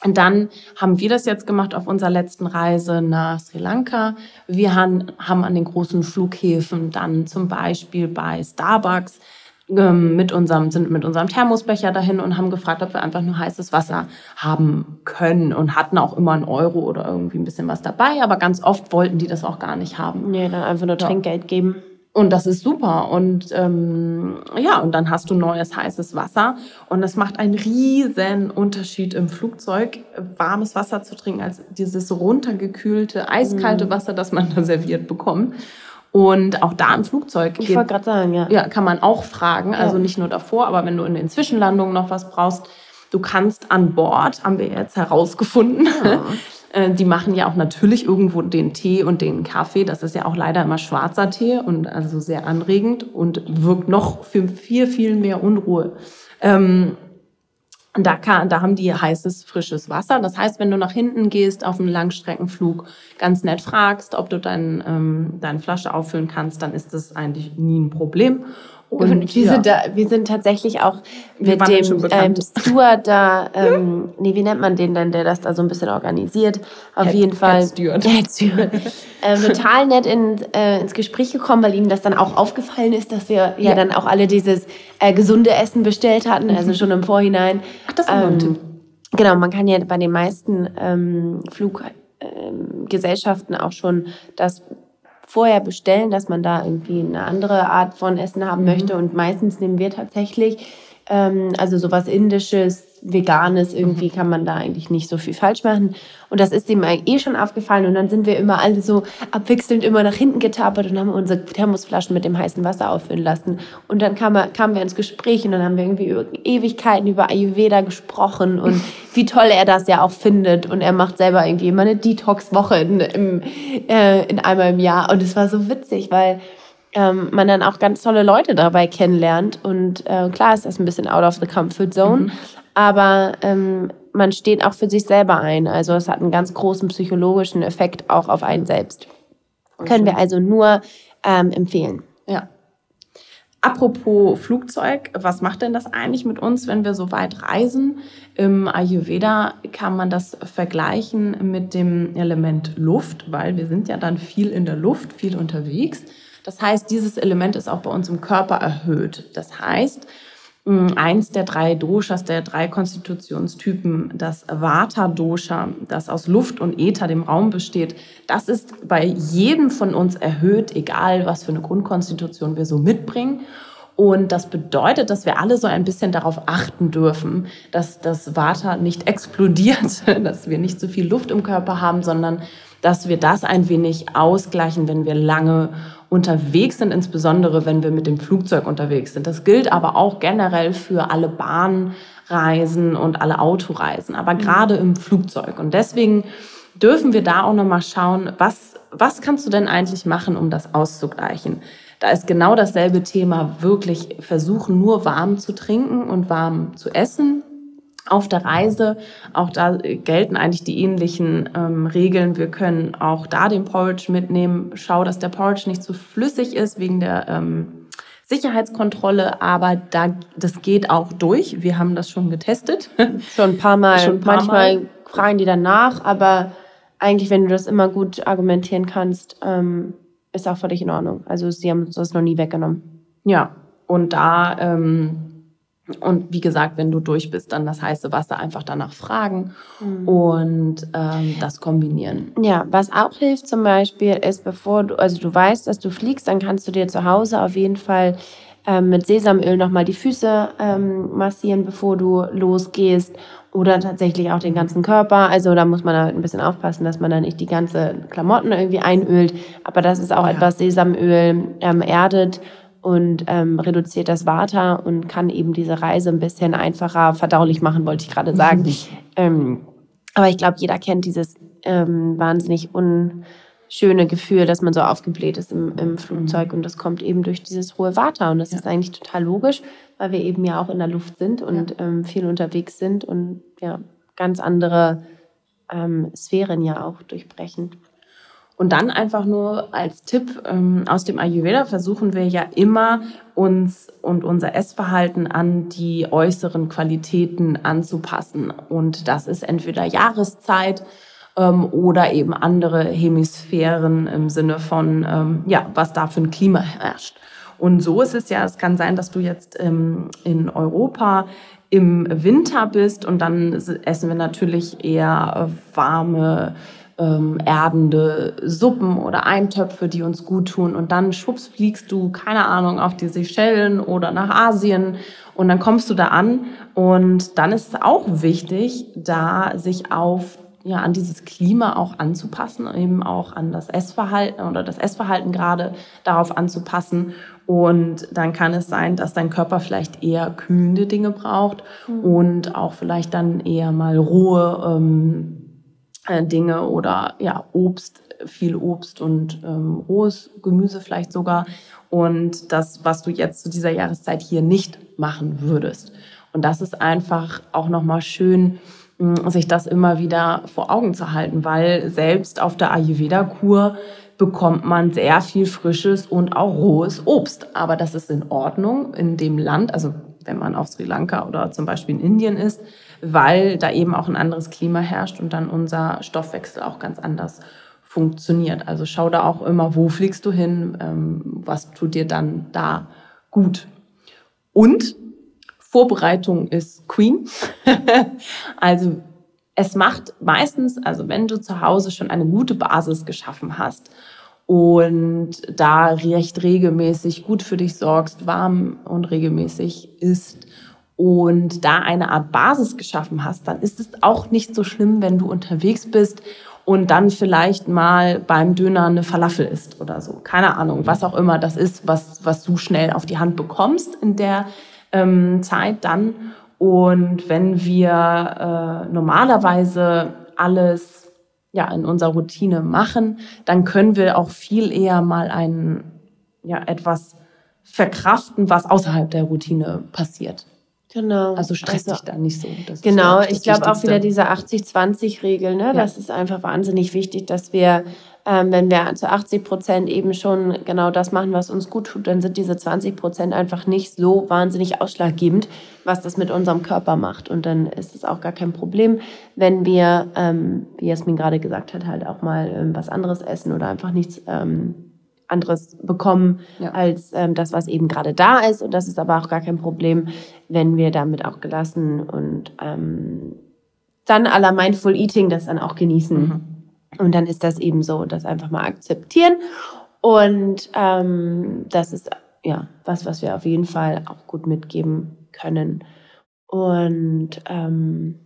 dann haben wir das jetzt gemacht auf unserer letzten Reise nach Sri Lanka. Wir haben, an den großen Flughäfen dann zum Beispiel bei Starbucks ähm, mit unserem, sind mit unserem Thermosbecher dahin und haben gefragt, ob wir einfach nur heißes Wasser haben können und hatten auch immer einen Euro oder irgendwie ein bisschen was dabei, aber ganz oft wollten die das auch gar nicht haben. Nee, dann einfach nur Trinkgeld geben. Und das ist super. Und ähm, ja, und dann hast du neues heißes Wasser. Und es macht einen riesen Unterschied im Flugzeug, warmes Wasser zu trinken, als dieses runtergekühlte, eiskalte mhm. Wasser, das man da serviert bekommt. Und auch da im Flugzeug. Ich wollte gerade sagen, ja. Ja, kann man auch fragen. Also nicht nur davor, aber wenn du in den Zwischenlandungen noch was brauchst, du kannst an Bord, haben wir jetzt herausgefunden, ja. Äh, die machen ja auch natürlich irgendwo den Tee und den Kaffee. Das ist ja auch leider immer schwarzer Tee und also sehr anregend und wirkt noch für viel, viel mehr Unruhe. Ähm, und da, kann, da haben die heißes, frisches Wasser. Das heißt, wenn du nach hinten gehst auf einem Langstreckenflug, ganz nett fragst, ob du dein, ähm, deine Flasche auffüllen kannst, dann ist das eigentlich nie ein Problem. Und wir, ja. sind da, wir sind tatsächlich auch mit dem ähm, Steward da, ähm, nee, wie nennt man den denn, der das da so ein bisschen organisiert? Auf Head, jeden Fall. Head Steward. Head Steward. äh, total nett in, äh, ins Gespräch gekommen, weil ihm das dann auch aufgefallen ist, dass wir ja, ja dann auch alle dieses äh, gesunde Essen bestellt hatten, also mhm. also schon im Vorhinein. Ach, das ist ähm. Genau, man kann ja bei den meisten ähm, Fluggesellschaften ähm, auch schon das vorher bestellen, dass man da irgendwie eine andere Art von Essen haben mhm. möchte. Und meistens nehmen wir tatsächlich, ähm, also sowas Indisches, Veganes, irgendwie kann man da eigentlich nicht so viel falsch machen. Und das ist ihm eh schon aufgefallen. Und dann sind wir immer alle so abwechselnd immer nach hinten getapert und haben unsere Thermosflaschen mit dem heißen Wasser auffüllen lassen. Und dann kam kamen wir ins Gespräch und dann haben wir irgendwie über Ewigkeiten über Ayurveda gesprochen und wie toll er das ja auch findet. Und er macht selber irgendwie immer eine Detox-Woche in, im, äh, in einmal im Jahr. Und es war so witzig, weil ähm, man dann auch ganz tolle Leute dabei kennenlernt. Und äh, klar ist das ein bisschen out of the comfort zone, mhm aber ähm, man steht auch für sich selber ein. Also es hat einen ganz großen psychologischen Effekt auch auf einen selbst. Okay. Können wir also nur ähm, empfehlen. Ja. Apropos Flugzeug, was macht denn das eigentlich mit uns, wenn wir so weit reisen? Im Ayurveda kann man das vergleichen mit dem Element Luft, weil wir sind ja dann viel in der Luft, viel unterwegs. Das heißt, dieses Element ist auch bei uns im Körper erhöht. Das heißt, eins der drei Doshas, der drei Konstitutionstypen, das Vata-Dosha, das aus Luft und Äther, dem Raum besteht, das ist bei jedem von uns erhöht, egal was für eine Grundkonstitution wir so mitbringen. Und das bedeutet, dass wir alle so ein bisschen darauf achten dürfen, dass das Vata nicht explodiert, dass wir nicht so viel Luft im Körper haben, sondern dass wir das ein wenig ausgleichen, wenn wir lange unterwegs sind, insbesondere wenn wir mit dem Flugzeug unterwegs sind. Das gilt aber auch generell für alle Bahnreisen und alle Autoreisen, aber mhm. gerade im Flugzeug. Und deswegen dürfen wir da auch nochmal schauen, was, was kannst du denn eigentlich machen, um das auszugleichen? Da ist genau dasselbe Thema, wirklich versuchen, nur warm zu trinken und warm zu essen auf der Reise. Auch da gelten eigentlich die ähnlichen ähm, Regeln. Wir können auch da den Porridge mitnehmen. Schau, dass der Porridge nicht zu flüssig ist wegen der ähm, Sicherheitskontrolle, aber da, das geht auch durch. Wir haben das schon getestet. Schon ein paar Mal. Schon paar Manchmal Mal. fragen die danach, aber eigentlich, wenn du das immer gut argumentieren kannst, ähm, ist auch völlig in Ordnung. Also sie haben uns das noch nie weggenommen. Ja, und da ähm, und wie gesagt, wenn du durch bist, dann das heiße Wasser einfach danach fragen mhm. und ähm, das kombinieren. Ja, was auch hilft zum Beispiel ist, bevor du, also du weißt, dass du fliegst, dann kannst du dir zu Hause auf jeden Fall ähm, mit Sesamöl nochmal die Füße ähm, massieren, bevor du losgehst oder tatsächlich auch den ganzen Körper. Also da muss man da ein bisschen aufpassen, dass man da nicht die ganze Klamotten irgendwie einölt. Aber das ist auch ja. etwas Sesamöl ähm, erdet und ähm, reduziert das Vata und kann eben diese Reise ein bisschen einfacher verdaulich machen, wollte ich gerade sagen. ähm, aber ich glaube, jeder kennt dieses ähm, wahnsinnig unschöne Gefühl, dass man so aufgebläht ist im, im Flugzeug und das kommt eben durch dieses hohe Vata und das ja. ist eigentlich total logisch, weil wir eben ja auch in der Luft sind und ja. ähm, viel unterwegs sind und ja ganz andere ähm, Sphären ja auch durchbrechen. Und dann einfach nur als Tipp ähm, aus dem Ayurveda versuchen wir ja immer uns und unser Essverhalten an die äußeren Qualitäten anzupassen. Und das ist entweder Jahreszeit ähm, oder eben andere Hemisphären im Sinne von, ähm, ja, was da für ein Klima herrscht. Und so ist es ja, es kann sein, dass du jetzt ähm, in Europa im Winter bist und dann essen wir natürlich eher warme ähm, erdende Suppen oder Eintöpfe, die uns gut tun. Und dann schwupps fliegst du, keine Ahnung, auf die Seychellen oder nach Asien und dann kommst du da an. Und dann ist es auch wichtig, da sich auf ja, an dieses Klima auch anzupassen, eben auch an das Essverhalten oder das Essverhalten gerade darauf anzupassen. Und dann kann es sein, dass dein Körper vielleicht eher kühlende Dinge braucht mhm. und auch vielleicht dann eher mal rohe ähm, äh, Dinge oder ja, Obst, viel Obst und ähm, rohes Gemüse vielleicht sogar. Und das, was du jetzt zu dieser Jahreszeit hier nicht machen würdest. Und das ist einfach auch nochmal schön, sich das immer wieder vor Augen zu halten, weil selbst auf der Ayurveda-Kur bekommt man sehr viel frisches und auch rohes Obst. Aber das ist in Ordnung in dem Land, also wenn man auf Sri Lanka oder zum Beispiel in Indien ist, weil da eben auch ein anderes Klima herrscht und dann unser Stoffwechsel auch ganz anders funktioniert. Also schau da auch immer, wo fliegst du hin, ähm, was tut dir dann da gut. Und Vorbereitung ist Queen. also es macht meistens, also wenn du zu Hause schon eine gute Basis geschaffen hast und da recht regelmäßig gut für dich sorgst, warm und regelmäßig isst und da eine Art Basis geschaffen hast, dann ist es auch nicht so schlimm, wenn du unterwegs bist und dann vielleicht mal beim Döner eine Falafel isst oder so. Keine Ahnung, was auch immer das ist, was, was du schnell auf die Hand bekommst in der ähm, Zeit dann. Und wenn wir äh, normalerweise alles ja, in unserer Routine machen, dann können wir auch viel eher mal ein, ja, etwas verkraften, was außerhalb der Routine passiert. Genau. Also stress also, dich da nicht so. Genau, ich glaube auch wieder diese 80-20-Regel, ne? Ja. Das ist einfach wahnsinnig wichtig, dass wir, ähm, wenn wir zu 80 Prozent eben schon genau das machen, was uns gut tut, dann sind diese 20 Prozent einfach nicht so wahnsinnig ausschlaggebend, was das mit unserem Körper macht. Und dann ist es auch gar kein Problem, wenn wir, ähm, wie Jasmin gerade gesagt hat, halt auch mal ähm, was anderes essen oder einfach nichts ähm, anderes bekommen ja. als ähm, das, was eben gerade da ist. Und das ist aber auch gar kein Problem, wenn wir damit auch gelassen und ähm, dann aller Mindful Eating das dann auch genießen. Mhm. Und dann ist das eben so, das einfach mal akzeptieren. Und ähm, das ist ja was, was wir auf jeden Fall auch gut mitgeben können. Und ähm,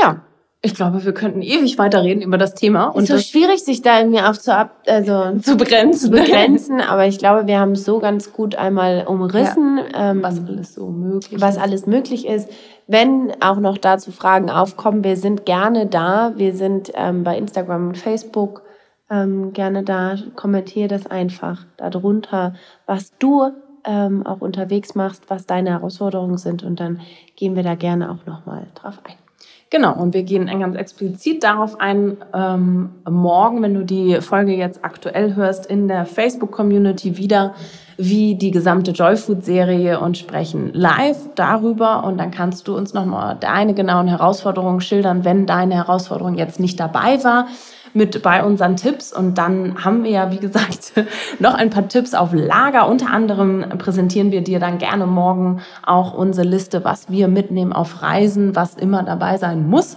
ja, ich glaube, wir könnten ewig weiterreden über das Thema. Und ist so schwierig, sich da irgendwie auch zu, ab, also zu begrenzen. Zu begrenzen. Aber ich glaube, wir haben es so ganz gut einmal umrissen, ja, ähm, was alles so möglich was ist. alles möglich ist. Wenn auch noch dazu Fragen aufkommen, wir sind gerne da. Wir sind ähm, bei Instagram und Facebook ähm, gerne da. Kommentiere das einfach darunter, was du ähm, auch unterwegs machst, was deine Herausforderungen sind. Und dann gehen wir da gerne auch nochmal drauf ein. Genau, und wir gehen ganz explizit darauf ein, ähm, morgen, wenn du die Folge jetzt aktuell hörst, in der Facebook-Community wieder wie die gesamte Joyfood-Serie und sprechen live darüber. Und dann kannst du uns nochmal deine genauen Herausforderungen schildern, wenn deine Herausforderung jetzt nicht dabei war mit bei unseren Tipps. Und dann haben wir ja, wie gesagt, noch ein paar Tipps auf Lager. Unter anderem präsentieren wir dir dann gerne morgen auch unsere Liste, was wir mitnehmen auf Reisen, was immer dabei sein muss.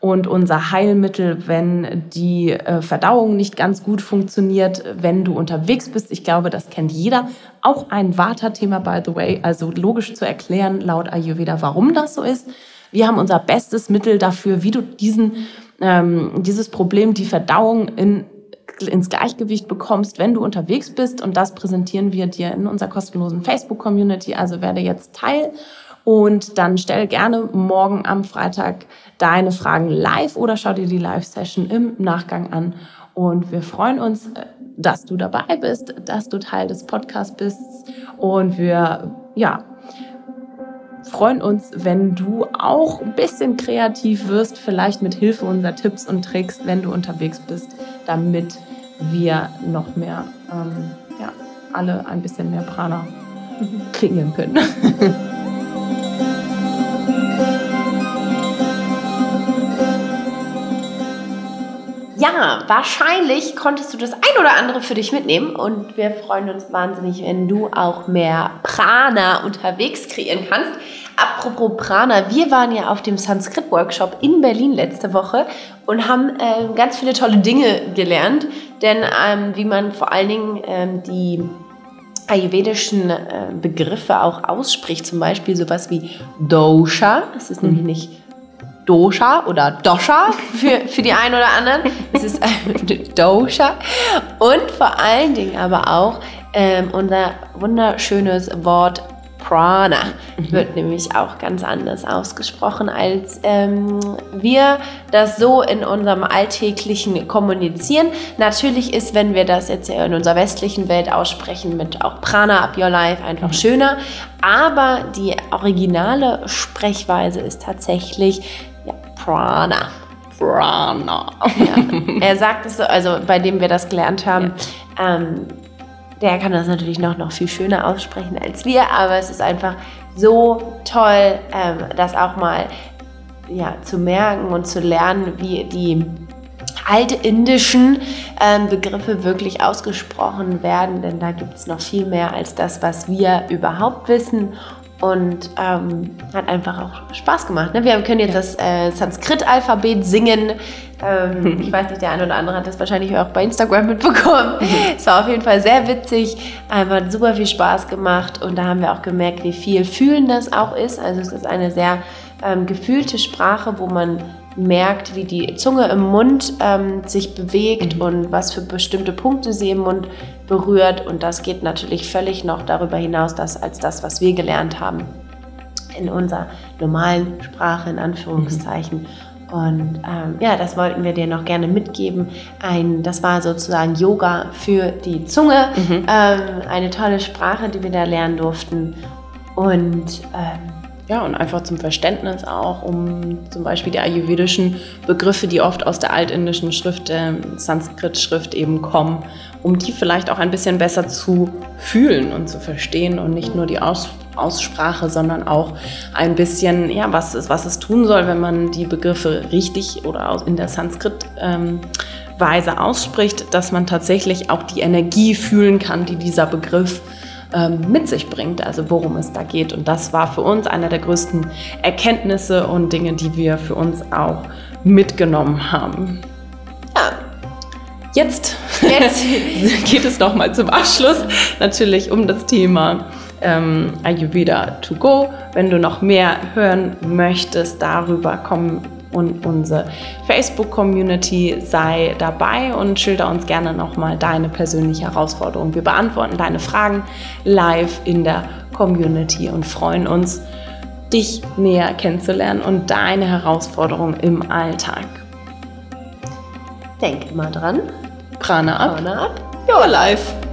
Und unser Heilmittel, wenn die äh, Verdauung nicht ganz gut funktioniert, wenn du unterwegs bist. Ich glaube, das kennt jeder. Auch ein Vata-Thema, by the way. Also logisch zu erklären laut Ayurveda, warum das so ist. Wir haben unser bestes Mittel dafür, wie du diesen ähm, dieses Problem, die Verdauung in, ins Gleichgewicht bekommst, wenn du unterwegs bist. Und das präsentieren wir dir in unserer kostenlosen Facebook-Community. Also werde jetzt Teil und dann stell gerne morgen am Freitag deine Fragen live oder schau dir die Live-Session im Nachgang an. Und wir freuen uns, dass du dabei bist, dass du Teil des Podcasts bist. Und wir, ja, freuen uns, wenn du auch ein bisschen kreativ wirst, vielleicht mit Hilfe unserer Tipps und Tricks, wenn du unterwegs bist, damit wir noch mehr, ähm, ja, alle ein bisschen mehr Prana kreieren können. Ja, wahrscheinlich konntest du das ein oder andere für dich mitnehmen und wir freuen uns wahnsinnig, wenn du auch mehr Prana unterwegs kreieren kannst. Apropos Prana, wir waren ja auf dem Sanskrit-Workshop in Berlin letzte Woche und haben äh, ganz viele tolle Dinge gelernt, denn ähm, wie man vor allen Dingen ähm, die ayurvedischen äh, Begriffe auch ausspricht, zum Beispiel sowas wie Dosha, das ist mhm. nämlich nicht Dosha oder Dosha für, für die einen oder anderen. Es ist Dosha. Und vor allen Dingen aber auch ähm, unser wunderschönes Wort Prana mhm. wird nämlich auch ganz anders ausgesprochen, als ähm, wir das so in unserem alltäglichen kommunizieren. Natürlich ist, wenn wir das jetzt in unserer westlichen Welt aussprechen, mit auch Prana up your life einfach mhm. schöner. Aber die originale Sprechweise ist tatsächlich Prana. Prana. Ja. Er sagt es so, also bei dem wir das gelernt haben, ja. ähm, der kann das natürlich noch, noch viel schöner aussprechen als wir, aber es ist einfach so toll, ähm, das auch mal ja, zu merken und zu lernen, wie die altindischen ähm, Begriffe wirklich ausgesprochen werden, denn da gibt es noch viel mehr als das, was wir überhaupt wissen und ähm, hat einfach auch Spaß gemacht. Ne? Wir können jetzt ja. das äh, Sanskrit-Alphabet singen. Ähm, ich weiß nicht, der eine oder andere hat das wahrscheinlich auch bei Instagram mitbekommen. Es war auf jeden Fall sehr witzig, einfach hat super viel Spaß gemacht und da haben wir auch gemerkt, wie viel Fühlen das auch ist. Also es ist eine sehr ähm, gefühlte Sprache, wo man merkt, wie die Zunge im Mund ähm, sich bewegt mhm. und was für bestimmte Punkte sie im Mund berührt. Und das geht natürlich völlig noch darüber hinaus das, als das, was wir gelernt haben in unserer normalen Sprache, in Anführungszeichen. Mhm. Und ähm, ja, das wollten wir dir noch gerne mitgeben. Ein, das war sozusagen Yoga für die Zunge. Mhm. Ähm, eine tolle Sprache, die wir da lernen durften. Und ähm, ja, und einfach zum Verständnis auch, um zum Beispiel die ayurvedischen Begriffe, die oft aus der altindischen Schrift, der Sanskrit-Schrift eben kommen, um die vielleicht auch ein bisschen besser zu fühlen und zu verstehen und nicht nur die Aus Aussprache, sondern auch ein bisschen, ja, was es, was es tun soll, wenn man die Begriffe richtig oder in der Sanskrit-Weise ähm, ausspricht, dass man tatsächlich auch die Energie fühlen kann, die dieser Begriff mit sich bringt, also worum es da geht. Und das war für uns einer der größten Erkenntnisse und Dinge, die wir für uns auch mitgenommen haben. Ja. Jetzt, Jetzt. geht es nochmal zum Abschluss natürlich um das Thema ähm, Ayurveda to go. Wenn du noch mehr hören möchtest darüber, komm und unsere Facebook-Community. Sei dabei und schilder uns gerne nochmal deine persönliche Herausforderung. Wir beantworten deine Fragen live in der Community und freuen uns, dich näher kennenzulernen und deine Herausforderung im Alltag. Denk immer dran. Prana ab. Prana ab. Your life.